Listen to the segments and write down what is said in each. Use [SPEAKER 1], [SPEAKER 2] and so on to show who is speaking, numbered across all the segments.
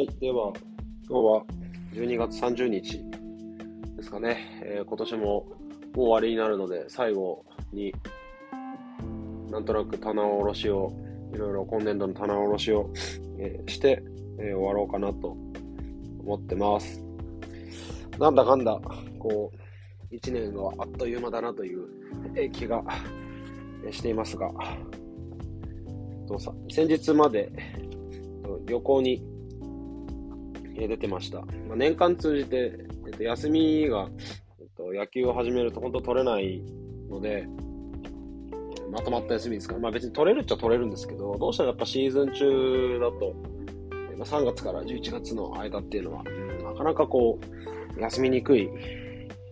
[SPEAKER 1] はい、では、今日は12月30日ですかね、えー、今年ももう終わりになるので、最後になんとなく棚卸しを、いろいろ今年度の棚卸しを、えー、して、えー、終わろうかなと思ってます。なんだかんだ、こう、1年があっという間だなという気がしていますが、とさ先日まで旅行に出てました。まあ、年間通じて、えっと、休みが、えっと、野球を始めると本当取れないので、まとまった休みですから、まあ別に取れるっちゃ取れるんですけど、どうしてもやっぱシーズン中だと、3月から11月の間っていうのは、なかなかこう、休みにくい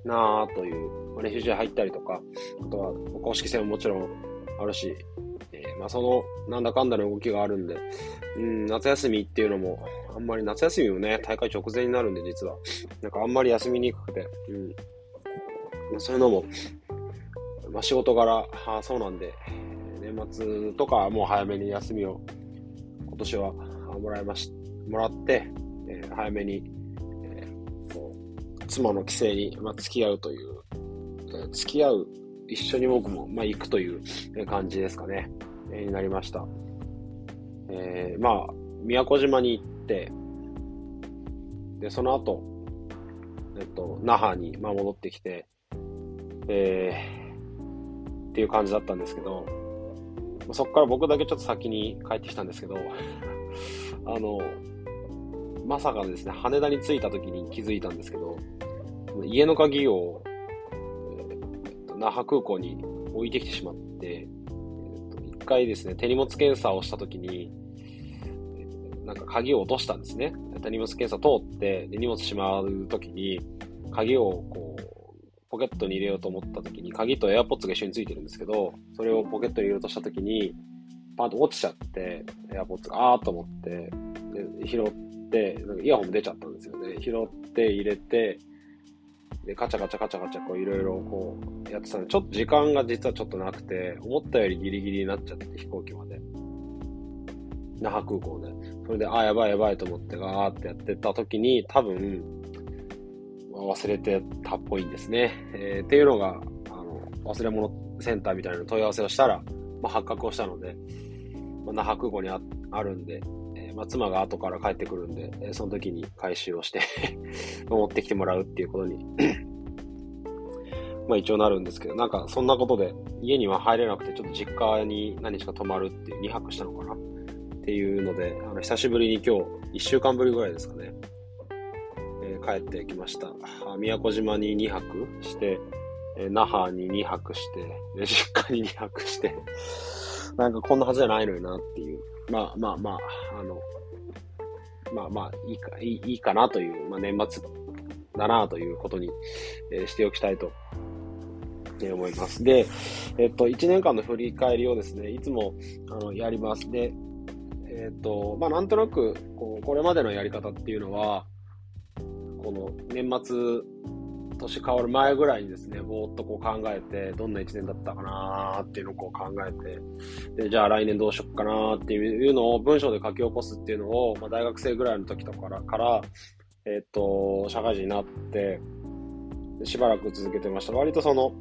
[SPEAKER 1] なぁという、まあ、練習試合入ったりとか、あとは公式戦ももちろんあるし、えー、まあそのなんだかんだの動きがあるんで、うん、夏休みっていうのも、あんまり夏休みもね、大会直前になるんで実は、なんかあんまり休みにくくて、うん。まあ、そういうのも、まあ、仕事柄、あそうなんで、年末とかもう早めに休みを今年はもらいまし、もらって、えー、早めに、えー、妻の帰省に、まあ、付き合うという、え、付き合う、一緒に僕も、まあ、行くという感じですかね、え、になりました。えー、まあ、宮古島に行って、で、その後、えっと、那覇に、まあ、戻ってきて、えー、っていう感じだったんですけど、そこから僕だけちょっと先に帰ってきたんですけど、あの、まさかですね、羽田に着いた時に気づいたんですけど、家の鍵を、えー、那覇空港に置いてきてしまって、回ですね、手荷物検査をした時に、なんか鍵を落としたんですね。手荷物検査通って、荷物しまう時に、鍵をこう、ポケットに入れようと思った時に、鍵と AirPods が一緒についてるんですけど、それをポケットに入れようとした時に、パンと落ちちゃって、AirPods があーと思って、で拾って、イヤホンも出ちゃったんですよね。拾って入れて、で、カチャカチャカチャカチャこういろいろこうやってたんで、ちょっと時間が実はちょっとなくて、思ったよりギリギリになっちゃって飛行機まで。那覇空港で。それで、あ、やばいやばいと思ってガーってやってた時に、多分、忘れてたっぽいんですね。えー、っていうのが、あの、忘れ物センターみたいな問い合わせをしたら、まあ、発覚をしたので、まあ、那覇空港にあるんで、まあ、妻が後から帰ってくるんで、その時に回収をして 持ってきてもらうっていうことに まあ一応なるんですけど、なんかそんなことで家には入れなくて、ちょっと実家に何日か泊まるっていう2泊したのかな？っていうので、あの久しぶりに今日、1週間ぶりぐらいですかね、え帰ってきました。宮古島に2泊して、え那覇に2泊して、で、実家に2泊して、なんかこんなはずじゃないのになっていう。まあまあまあ、あの、まあまあ、いいか、いいいいかなという、まあ年末だなということに、えー、しておきたいと、思います。で、えっと、1年間の振り返りをですね、いつも、あの、やります。で、えっと、まあなんとなく、こう、これまでのやり方っていうのは、この年末、年変わる前ぐらいにですね、ぼーっとこう考えて、どんな1年だったかなーっていうのをこう考えて、で、じゃあ来年どうしよっかなーっていうのを文章で書き起こすっていうのを、まあ、大学生ぐらいの時とかから、えっ、と、社会人になって、しばらく続けてました。割とその、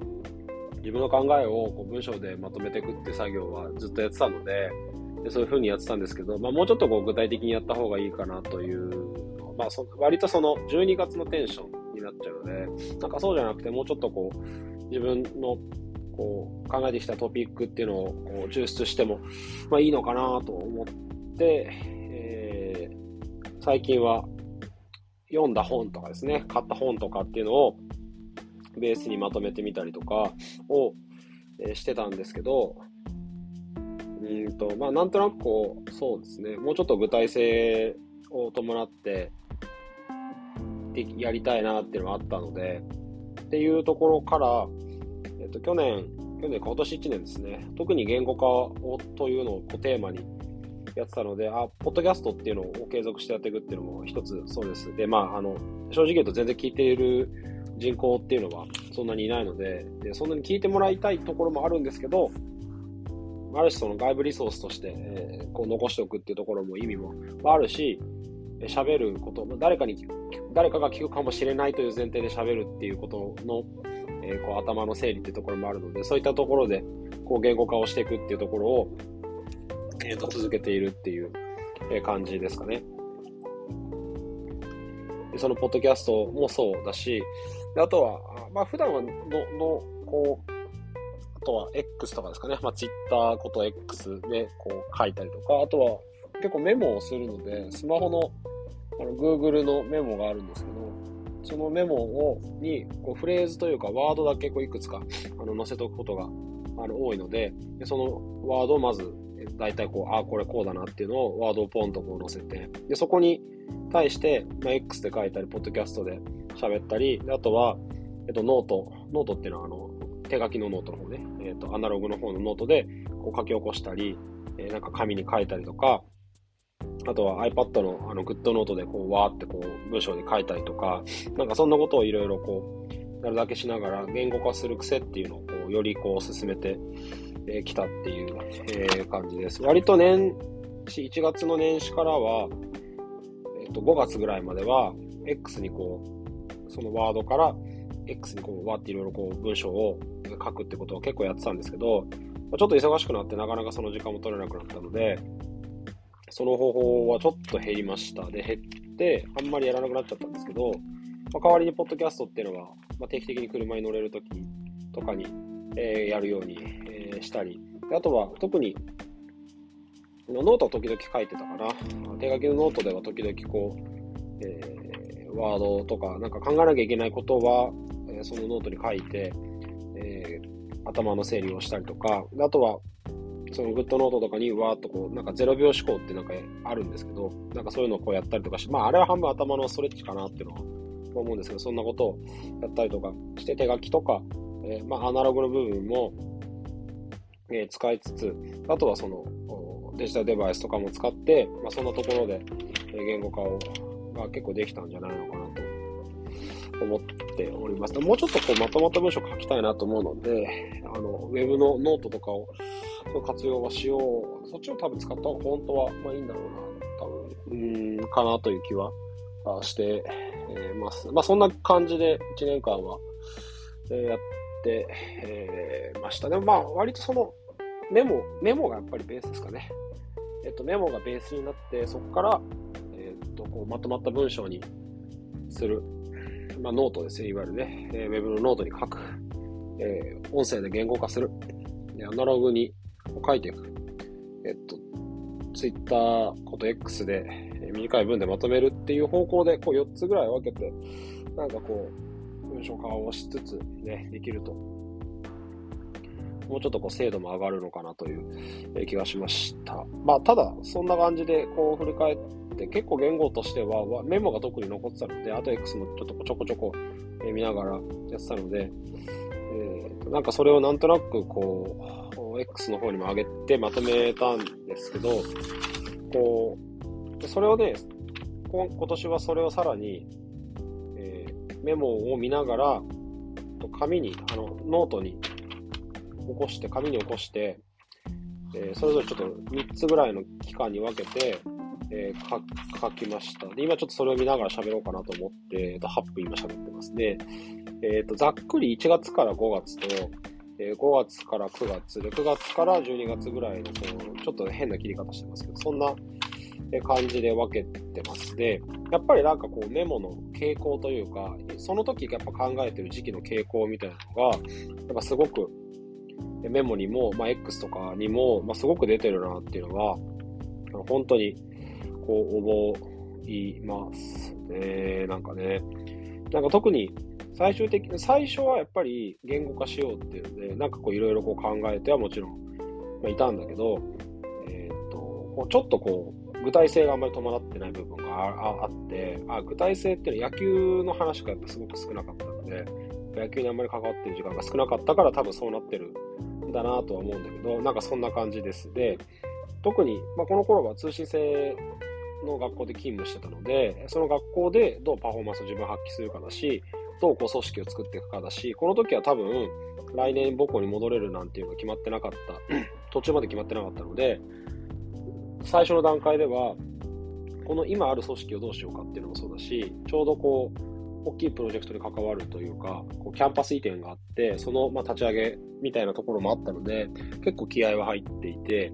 [SPEAKER 1] 自分の考えをこう文章でまとめていくって作業はずっとやってたので、でそういう風にやってたんですけど、まあ、もうちょっとこう具体的にやった方がいいかなというまあそ、割とその12月のテンションになっちゃうので、なんかそうじゃなくて、もうちょっとこう、自分のこう考えてきたトピックっていうのをこう抽出しても、まあ、いいのかなと思って、えー、最近は読んだ本とかですね、買った本とかっていうのをベースにまとめてみたりとかを、え、してたんですけど、うんと、まあ、なんとなくこう、そうですね、もうちょっと具体性を伴って、やりたいなっていうのがあったので、っていうところから、えっと、去年、去年か、今年1年ですね、特に言語化をというのをテーマにやってたので、あ、ポッドキャストっていうのを継続してやっていくっていうのも一つそうです。で、まあ、あの、正直言うと全然聞いている人口っていうのはそんなにいないので、でそんなに聞いてもらいたいところもあるんですけど、ある種その外部リソースとして、えー、こう残しておくっていうところも意味もあるし、喋ること、誰かに、誰かが聞くかもしれないという前提で喋るっていうことの、えー、こう頭の整理っていうところもあるので、そういったところで、こう言語化をしていくっていうところを、えー、と続けているっていう、感じですかね。でそのポッドキャストもそうだし、であとは、まあ普段はの、の、こう、あとは X とかですかね。まあ Twitter こと X でこう書いたりとか、あとは結構メモをするので、スマホのあの Google のメモがあるんですけど、そのメモをにこうフレーズというかワードだけこういくつかあの載せておくことがあの多いのでで、そのワードをまず大体こう、ああ、これこうだなっていうのをワードをポンとこう載せて、で、そこに対して、まあ、X で書いたり、ポッドキャストで喋ったり、あとは、えっと、ノート、ノートっていうのは、あの、手書きのノートの方ね、えっと、アナログの方のノートでこう書き起こしたり、えー、なんか紙に書いたりとか、あとは iPad のあの GoodNotes でこうわーってこう文章で書いたりとか、なんかそんなことをいろいろこう、やるだけしながら言語化する癖っていうのをこうよりこう進めてえ来たっていう、え、感じです。割と年始、1月の年始からは、えっ、と、5月ぐらいまでは、X にこう、そのワードから、X にこう、わっていろいろこう、文章を書くってことを結構やってたんですけど、ちょっと忙しくなってなかなかその時間も取れなくなったので、その方法はちょっと減りました。で、減って、あんまりやらなくなっちゃったんですけど、まあ、代わりにポッドキャストっていうのは、まあ、定期的に車に乗れるときとかに、えー、やるようにえ、したり、あとは特にノートは時々書いてたかな。手書きのノートでは時々こう、えー、ワードとか、なんか考えなきゃいけないことは、えー、そのノートに書いて、えー、頭の整理をしたりとか、あとは、その GoodNotes とかにわーっとこう、なんか0秒思考ってなんかあるんですけど、なんかそういうのをこうやったりとかして、まああれは半分頭のストレッチかなっていうのは思うんですけど、そんなことをやったりとかして手書きとか、えー、まあアナログの部分も、え使いつつ、あとはそのデジタルデバイスとかも使って、まあ、そんなところで言語化をが結構できたんじゃないのかなと思っております。もうちょっとこうまとまった文章書きたいなと思うので、あのウェブのノートとかをの活用はしよう。そっちを多分使った方が本当はまあいいんだろうな、多分、うん、かなという気はしてます。まあそんな感じで1年間はやって、え、ましたね。まあ割とそのメモ、メモがやっぱりベースですかね。えっと、メモがベースになって、そこから、えっと、こうまとまった文章にする。まあ、ノートですね、いわゆるね、えー、ウェブのノートに書く。えー、音声で言語化する。でアナログに書いていく。えっと、ツイッターこと X で、え短い文でまとめるっていう方向で、こう4つぐらい分けて、なんかこう、文章化をしつつね、できるともうちょっとこう精度も上がるのかなという気がしました。まあ、ただ、そんな感じでこう振り返って、結構言語としてはメモが特に残ってたので、あと X もちょっとちょこちょこ見ながらやってたので、えー、なんかそれをなんとなくこう、X の方にも上げてまとめたんですけど、こう、それをね、今年はそれをさらに、えー、メモを見ながら、紙に、あの、ノートに起こして、紙に起こして、えー、それぞれちょっと3つぐらいの期間に分けて、えー、書きました。で、今ちょっとそれを見ながら喋ろうかなと思って、えー、と8分今喋ってますね。えっ、ー、と、ざっくり1月から5月と、えー、5月から9月で、9月から12月ぐらいの、こう、ちょっと変な切り方してますけど、そんな感じで分けてますで、やっぱりなんかこうメモの傾向というか、その時やっぱ考えてる時期の傾向みたいなのが、やっぱすごくメモにも、まあ、X とかにも、まあ、すごく出てるなっていうのは、本当に、こう、思いますね。なんかね。なんか特に、最終的に、最初はやっぱり言語化しようっていうので、なんかこういろいろこう考えてはもちろん、まあ、いたんだけど、えっ、と、ちょっとこう、具体性があんまり伴ってない部分があって、あ、具体性っていうのは野球の話がやっぱすごく少なかったので、野球にあんまり関わってる時間が少なかったから多分そうなってるんだなとは思うんだけど、なんかそんな感じです。で、特に、まあ、この頃は通信制の学校で勤務してたので、その学校でどうパフォーマンスを自分発揮するかだし、どうこう組織を作っていくかだし、この時は多分、来年母校に戻れるなんていうのが決まってなかった、途中まで決まってなかったので、最初の段階では、この今ある組織をどうしようかっていうのもそうだし、ちょうどこう、大きいプロジェクトに関わるというか、こうキャンパス移転があって、そのま立ち上げみたいなところもあったので、結構気合は入っていて、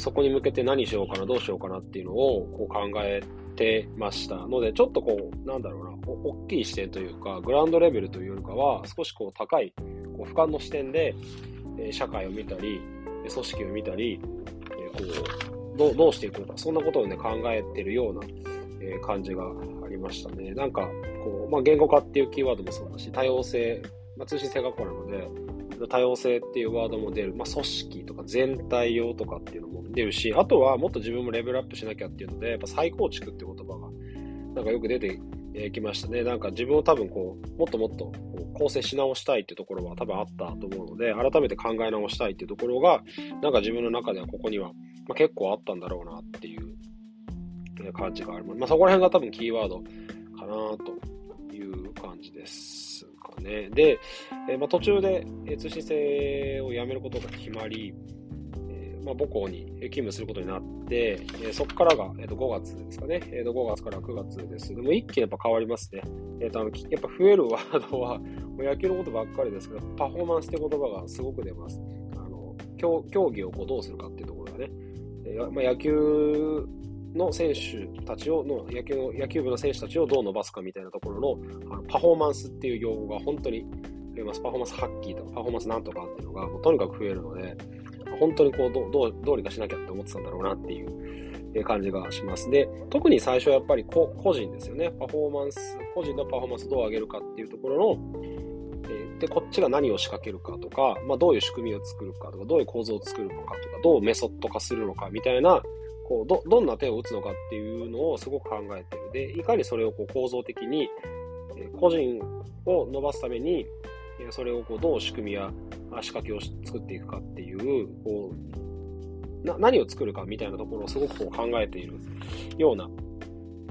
[SPEAKER 1] そこに向けて何しようかな、どうしようかなっていうのをこう考えてましたので、ちょっとこう、なんだろうな、大きい視点というか、グラウンドレベルというよりかは、少しこう高い、こう俯瞰の視点で、え社会を見たり、組織を見たり、えこうどうどうしていくのか、そんなことをね、考えてるような、え感じがありましたね。なんか、こう、まあ、言語化っていうキーワードもそうだし、多様性、まあ、通信制学校なので、多様性っていうワードも出る、まあ、組織とか全体用とかっていうのも出るし、あとはもっと自分もレベルアップしなきゃっていうので、やっぱ再構築って言葉がなんかよく出てきましたね。なんか自分を多分こう、もっともっとこう構成し直したいっていうところは多分あったと思うので、改めて考え直したいっていうところが、なんか自分の中ではここには、まあ、結構あったんだろうなっていう感じがあります。まあそこら辺が多分キーワードかなという感じです。かね。で、え、まあ、途中で、え通信制を辞めることが決まり、まあ、母校に勤務することになって、えそこからが、えー、と5月ですかね、えー、と5月から9月です。でも一気にやっぱ変わりますね。えー、とあのやっぱ増えるワードは、もう野球のことばっかりですけど、パフォーマンスって言葉がすごく出ます。あの競競技をこうどうするかっていうところがね。えーまあ、野球の選手たちをの野球野球部の選手たちをどう伸ばすかみたいなところのあのパフォーマンスっていう用語が本当に増えます。パフォーマンス発揮とかパフォーマンスなんとかっていうのがもうとにかく増えるので、本当にこうどどうどうにかしなきゃって思ってたんだろうなっていう感じがします。で、特に最初はやっぱり個人ですよね。パフォーマンス、個人のパフォーマンスをどう上げるかっていうところの、えで、こっちが何を仕掛けるかとか、まあ、どういう仕組みを作るかとか、どういう構造を作るのかとか、どうメソッド化するのかみたいなこうどどんな手を打つのかっていうのをすごく考えてる。で、いかにそれをこう構造的に、え個人を伸ばすために、それをこうどう仕組みや仕掛けを作っていくかっていう、こうな何を作るかみたいなところをすごくこう考えているような、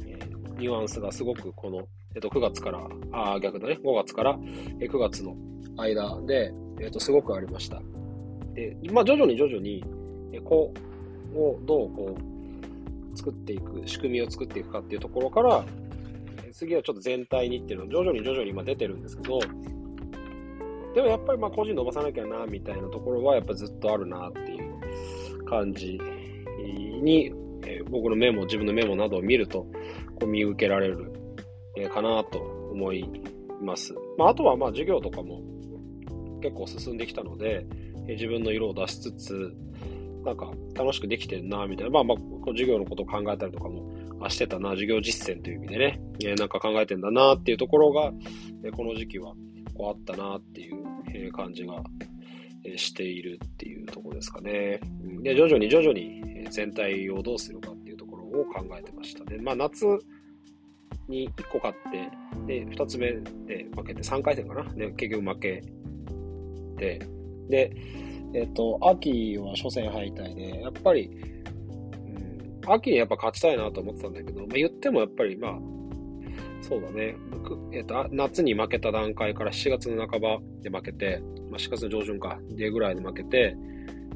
[SPEAKER 1] えー、ニュアンスがすごくこの、えっと、9月から、あ逆だね、5月から9月の間で、えっと、すごくありました。で、まあ、徐々に徐々に、こう、をどうこう作っていく、仕組みを作っていくかっていうところから、次はちょっと全体にっていうのは徐々に徐々に今出てるんですけど、でもやっぱりまあ個人伸ばさなきゃな、みたいなところはやっぱずっとあるなっていう感じに、えー、僕のメモ、自分のメモなどを見ると、こう見受けられる、えー、かなと思います。まあ、あとはまあ授業とかも結構進んできたので、えー、自分の色を出しつつ、なんか楽しくできてるな、みたいな。まあまあ、授業のことを考えたりとかもしてたな、授業実践という意味でね、えー、なんか考えてんだなっていうところが、えー、この時期はこあったなっていう、感じが、しているっていうとこですかね。で、徐々に徐々に全体をどうするかっていうところを考えてましたね。まあ夏に1個勝って、で、2つ目で負けて3回戦かな。で、結局負けて、で、えっ、と、秋は初戦敗退で、やっぱり、うん、秋にやっぱ勝ちたいなと思ってたんだけど、まあ、言ってもやっぱり、まあ、そうだね、僕えっ、と、夏に負けた段階から7月の半ばで負けて、まあ、4月の上旬か、でぐらいで負けて、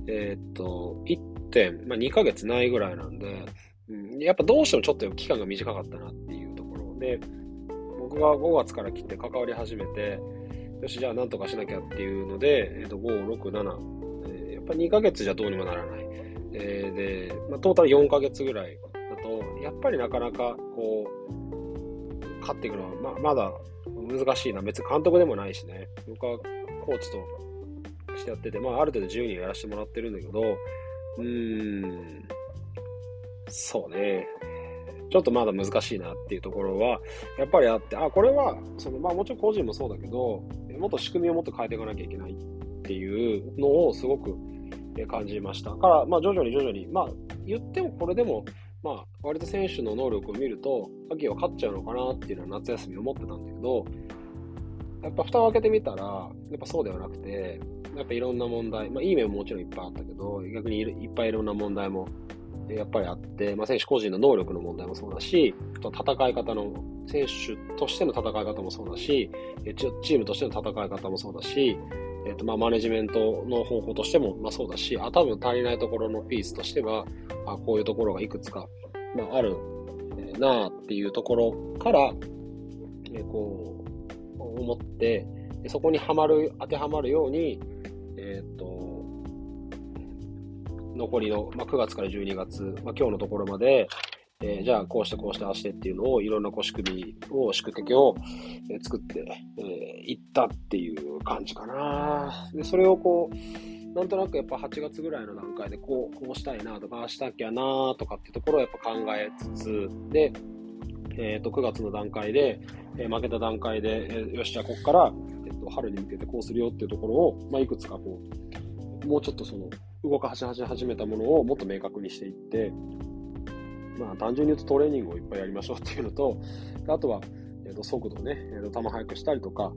[SPEAKER 1] えっ、と、1点、まあ、2ヶ月ないぐらいなんで、うん、やっぱどうしてもちょっと期間が短かったなっていうところで、僕が5月から来て関わり始めて、よし、じゃあなんとかしなきゃっていうので、えっ、と、5、6、7えやっ、ぱ2ヶ月じゃどうにもならない。えー、で、まあ、トータル4ヶ月ぐらいだと、やっぱりなかなかこう、勝っていくのは、ままだ難しいな。別に監督でもないしね。僕はコーチとしてやってて、まあ、ある程度自由にやらせてもらってるんだけど、うーん、そうね。ちょっとまだ難しいなっていうところは、やっぱりあって、あ、これは、その、まあもちろん個人もそうだけど、もっと仕組みをもっと変えていかなきゃいけないっていうのをすごく感じました。から、まあ、徐々に徐々に、まあ、言ってもこれでも、まあ、割と選手の能力を見ると、秋は勝っちゃうのかなっていうのは夏休み思ってたんだけど、やっぱ蓋を開けてみたら、やっぱそうではなくて、やっぱいろんな問題、まあ、いい面ももちろんいっぱいあったけど、逆にいっぱいいろんな問題もやっぱりあって、まあ、選手個人の能力の問題もそうだし、あと戦い方の、選手としての戦い方もそうだし、チームとしての戦い方もそうだし、えーとまあ、マネジメントの方向としても、まあ、そうだし、あ多分足りないところのピースとしては、あこういうところがいくつか、まあ、あるえー、なあっていうところから、えー、こう、思って、そこにはまる、当てはまるように、えっ、と、残りの、まあ、9月から12月、まあ、今日のところまで、えー、じゃあこうしてこうしてああしてっていうのをいろんなこう仕組みを、宿敵を、作って、えー、いったっていう感じかな。で、それをこう、なんとなくやっぱ8月ぐらいの段階でこう、こうしたいなとか、ああしたきゃなとかっていうところをやっぱ考えつつ、で、え、ー、と、9月の段階で、えー、負けた段階で、えー、よし、じゃあここから、えっ、と、春に向けてこうするよっていうところを、まあ、いくつかこう、もうちょっとその、動かし始めたものをもっと明確にしていって、まあ、単純に言うとトレーニングをいっぱいやりましょうっていうのと、あとは、えー、と速度ね、えー、と球速くしたりとか、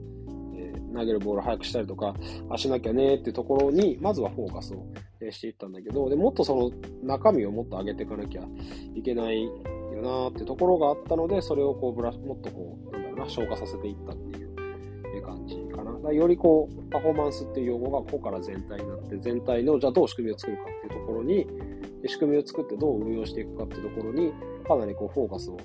[SPEAKER 1] えー、投げるボール速くしたりとか、あしなきゃねっていうところに、まずはフォーカスをしていったんだけど、でもっとその中身をもっと上げていかなきゃいけないよなっていうところがあったので、それをこうブラもっとこう、なんだろうな、消化させていったっていう感じかな。だよりこう、パフォーマンスっていう用語が個から全体になって、全体の、じゃあどう仕組みを作るかっていうところに、で仕組みを作ってどう運用していくかってところに、かなりこうフォーカスを、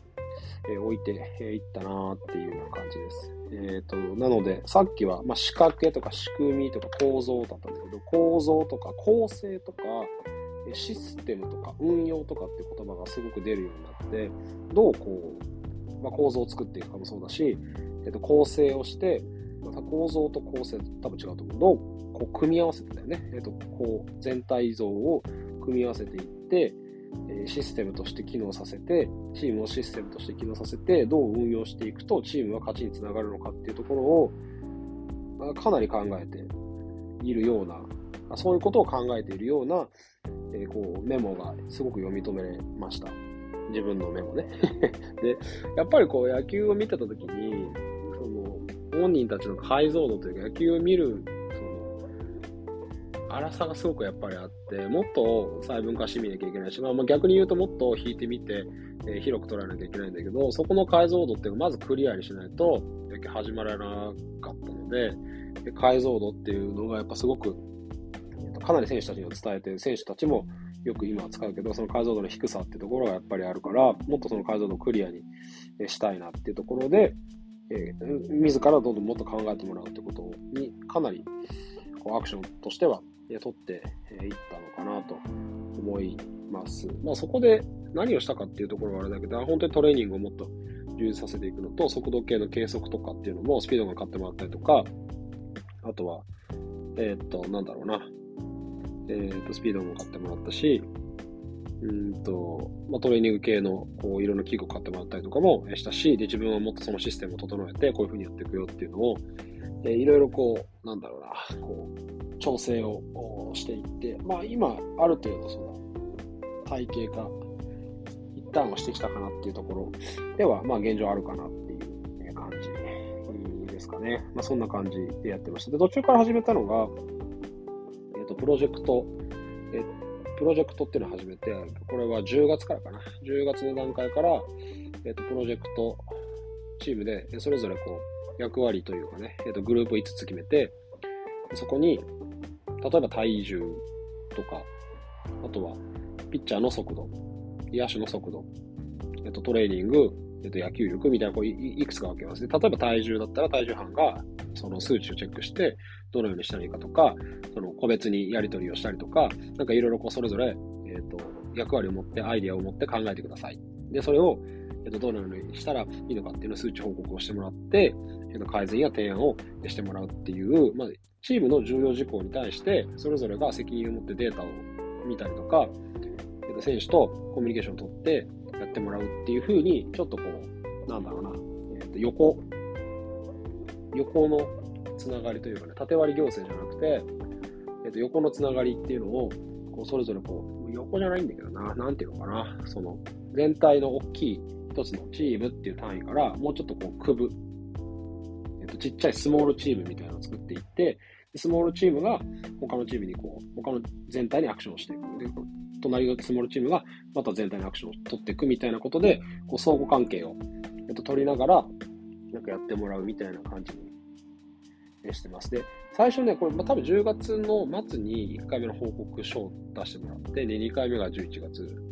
[SPEAKER 1] え置いていったなっていうような感じです。えっ、ー、と、なので、さっきは、まあ、仕掛けとか仕組みとか構造だったんだけど、構造とか構成とか、システムとか運用とかって言葉がすごく出るようになって、どうこう、まあ、構造を作っていくかもそうだし、えっ、ー、と、構成をして、また構造と構成多分違うと思う。どうこう組み合わせてだよね。えっ、ー、と、こう全体像を組み合わせていって、システムとして機能させて、チームをシステムとして機能させて、どう運用していくとチームは勝ちにつながるのかっていうところを、かなり考えているような、そういうことを考えているような、えー、こうメモがすごく読み止めました。自分のメモね。で、やっぱりこう野球を見てたときに、その本人たちの解像度というか野球を見る粗さがすごくやっぱりあって、もっと細分化してみなきゃいけないし、まあ、まあ逆に言うともっと引いてみて、えー、広く捉えなきゃいけないんだけど、そこの解像度っていうのをまずクリアにしないと、始まらなかったので、で解像度っていうのがやっぱすごく、かなり選手たちには伝えて、選手たちもよく今は使うけど、その解像度の低さっていうところがやっぱりあるから、もっとその解像度をクリアにしたいなっていうところで、えー、自らどんどんもっと考えてもらうってことにかなりこうアクションとしては取っていったのかなと思います。まあそこで何をしたかっていうところはあれだけど、本当にトレーニングをもっと充実させていくのと、速度計の計測とかっていうのもスピードが買ってもらったりとか、あとは、えー、っと、なんだろうな、えー、っと、スピードも買ってもらったし、うんと、まあ、トレーニング系の、こう、いろんな器具を買ってもらったりとかもしたし、で、自分はもっとそのシステムを整えて、こういうふうにやっていくよっていうのを、えー、いろいろこう、なんだろうな、こう、調整をしていって、まあ今、ある程度その体系化、一旦はしてきたかなっていうところでは、まあ現状あるかなっていう感じですかね。まあそんな感じでやってました。で、途中から始めたのが、えっ、ー、と、プロジェクト、えプロジェクトっていうのを始めて、これは10月からかな。10月の段階から、えっ、ー、と、プロジェクトチームで、それぞれこう、役割というかね、えっ、と、グループ5つ決めて、そこに、例えば体重とか、あとはピッチャーの速度、野手の速度、えっと、トレーニング、えっと、野球力みたいなこういくつか分けますね。例えば体重だったら体重班がその数値をチェックして、どのようにしたらいいかとか、その個別にやり取りをしたりとか、なんかいろいろこうそれぞれ、えっと、役割を持って、アイディアを持って考えてください。で、それを、えっと、どのようにしたらいいのかっていうのを数値報告をしてもらって、えっと、改善や提案をしてもらうっていう、まあ、チームの重要事項に対して、それぞれが責任を持ってデータを見たりとか、えっと選手とコミュニケーションを取ってやってもらうっていうふうに、ちょっとこう、なんだろうな、えー、と横、横のつながりというかね、縦割り行政じゃなくて、えー、と横のつながりっていうのを、こうそれぞれこう、横じゃないんだけどな、なんていうのかな、その、全体の大きい一つのチームっていう単位から、もうちょっとこう、区分、えっ、と、ちっちゃいスモールチームみたいなのを作っていって、スモールチームが他のチームにこう、他の全体にアクションをしていく。で、隣のスモールチームがまた全体にアクションを取っていくみたいなことで、こう相互関係を、えっと、取りながら、なんかやってもらうみたいな感じにしてます。で、最初ね、これ、まあ、多分10月の末に1回目の報告書を出してもらって、で、2回目が11月。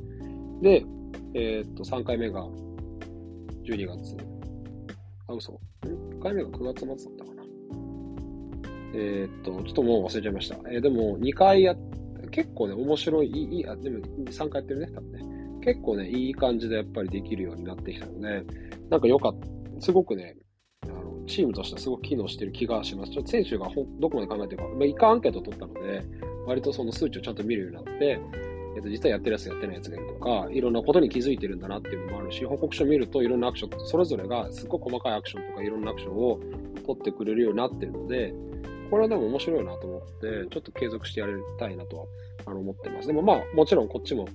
[SPEAKER 1] で、えー、っと、3回目が12月。あ、嘘。ん ?1 回目が9月末だったかな。えー、っと、ちょっともう忘れちゃいました。えー、でも、2回や、結構ね、面白い、いい、あ、でも3回やってるね、多分ね。結構ね、いい感じでやっぱりできるようになってきたので、なんか良かった。すごくね、あのチームとしてはすごく機能してる気がします。ちょっと選手がほどこまで考えてるか、まあ、一回アンケート取ったので、割とその数値をちゃんと見るようになって、えっと、実はやってるやつやってないやつがいるとか、いろんなことに気づいてるんだなっていうのもあるし、報告書を見るといろんなアクション、それぞれがすっごく細かいアクションとかいろんなアクションを取ってくれるようになってるので、これはでも面白いなと思って、ちょっと継続してやりたいなとはあの思ってます。でもまあ、もちろんこっちも、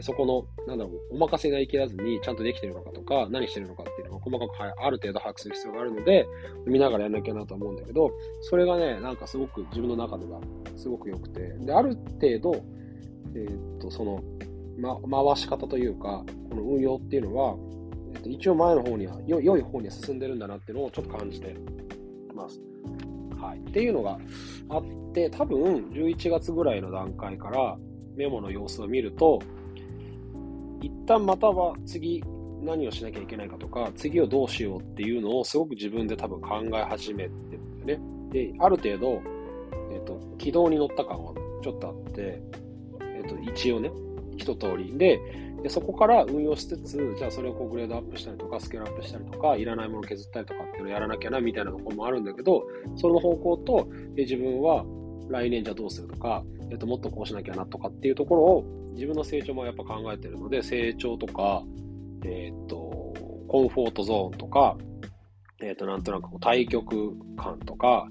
[SPEAKER 1] そこの、なんだろう、お任せがいきらずに、ちゃんとできてるのかとか、何してるのかっていうのが細かくある程度把握する必要があるので、見ながらやんなきゃなと思うんだけど、それがね、なんかすごく自分の中ではすごく良くて、で、ある程度、えー、っと、その、ま、回し方というか、この運用っていうのは、えっと、一応前の方には、良い方には進んでるんだなっていうのをちょっと感じてます。はい。っていうのがあって、多分11月ぐらいの段階からメモの様子を見ると、一旦または次何をしなきゃいけないかとか、次をどうしようっていうのをすごく自分で多分考え始めてるんだよね。で、ある程度、えっ、と、軌道に乗った感はちょっとあって、と、一応ね、一通り。で、でそこから運用しつつ、じゃあそれをこうグレードアップしたりとか、スケールアップしたりとか、いらないもの削ったりとかっていうのをやらなきゃなみたいなところもあるんだけど、その方向と、え自分は来年じゃどうするとか、えっと、もっとこうしなきゃなとかっていうところを自分の成長もやっぱ考えてるので、成長とか、えっ、と、コンフォートゾーンとか、えっ、と、なんとなくこう対局感とか、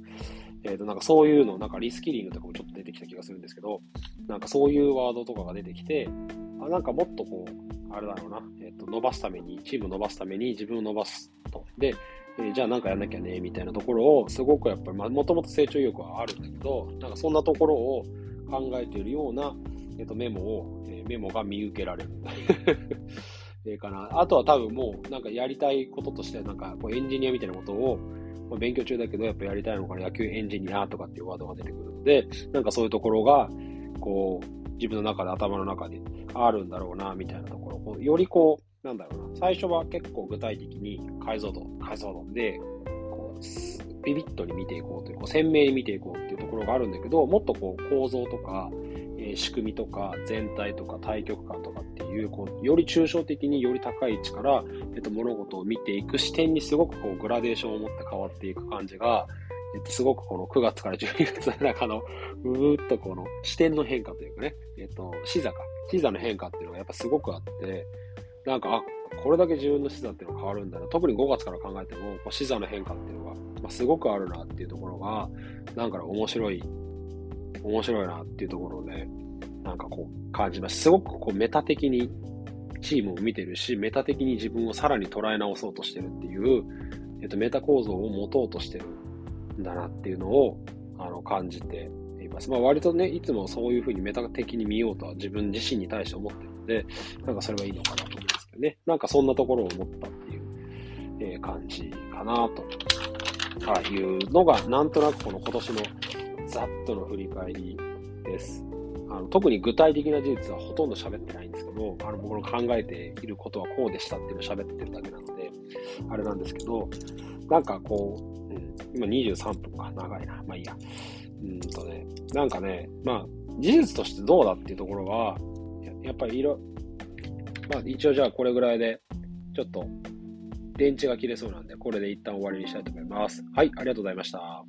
[SPEAKER 1] えっ、と、なんかそういうの、なんかリスキリングとかもちょっと出てきた気がするんですけど、なんかそういうワードとかが出てきて、あなんかもっとこう、あれだろうな、えっ、と、伸ばすために、チーム伸ばすために自分を伸ばすと。で、えー、じゃあなんかやんなきゃね、みたいなところを、すごくやっぱり、まあ、もともと成長意欲はあるんだけど、なんかそんなところを考えているような、えっ、と、メモを、え、メモが見受けられる。えかな。あとは多分もう、なんかやりたいこととして、なんかこうエンジニアみたいなことを、まあ、勉強中だけど、やっぱやりたいのかな、野球エンジニアとかっていうワードが出てくるので、なんかそういうところが、こう、自分の中で、頭の中であるんだろうな、みたいなところ。こうよりこう、なんだろうな、最初は結構具体的に解像度、解像度で、こう、ビビッとに見ていこうという、こう鮮明に見ていこうっていうところがあるんだけど、もっとこう構造とか、え、仕組みとか全体とか対極感とかっていう、こうより抽象的により高い位置から、えっと、物事を見ていく視点にすごくこうグラデーションを持って変わっていく感じが、えっと、すごくこの9月から12月の中の、うーっとこの視点の変化というかね、えっと、視座か。視座の変化っていうのがやっぱすごくあって、なんか、あ、これだけ自分の視座っていうのが変わるんだな。特に5月から考えても、こう視座の変化っていうのが、まあ、すごくあるなっていうところが、なんか面白い面白いなっていうところをね、なんかこう感じます。すごくこうメタ的にチームを見てるし、メタ的に自分をさらに捉え直そうとしてるっていう、えっと、メタ構造を持とうとしてるんだなっていうのをあの感じています。まあ割とね、いつもそういうふうにメタ的に見ようとは自分自身に対して思ってるので、なんかそれはいいのかなと思うんですけどね。なんかそんなところを思ったっていう、えー、感じかなと、はい、いうのが、なんとなくこの今年のざっとの振り返りです。あの特に具体的な事実はほとんど喋ってないんですけど、あの僕の考えていることはこうでしたっていうのを喋ってるだけなので、あれなんですけど、なんかこう、うん、今23分か、長いな。まあいいや。うんとね、なんかね、まあ、事実としてどうだっていうところは、やっぱりいろ、まあ一応じゃあこれぐらいで、ちょっと電池が切れそうなんで、これで一旦終わりにしたいと思います。はい、ありがとうございました。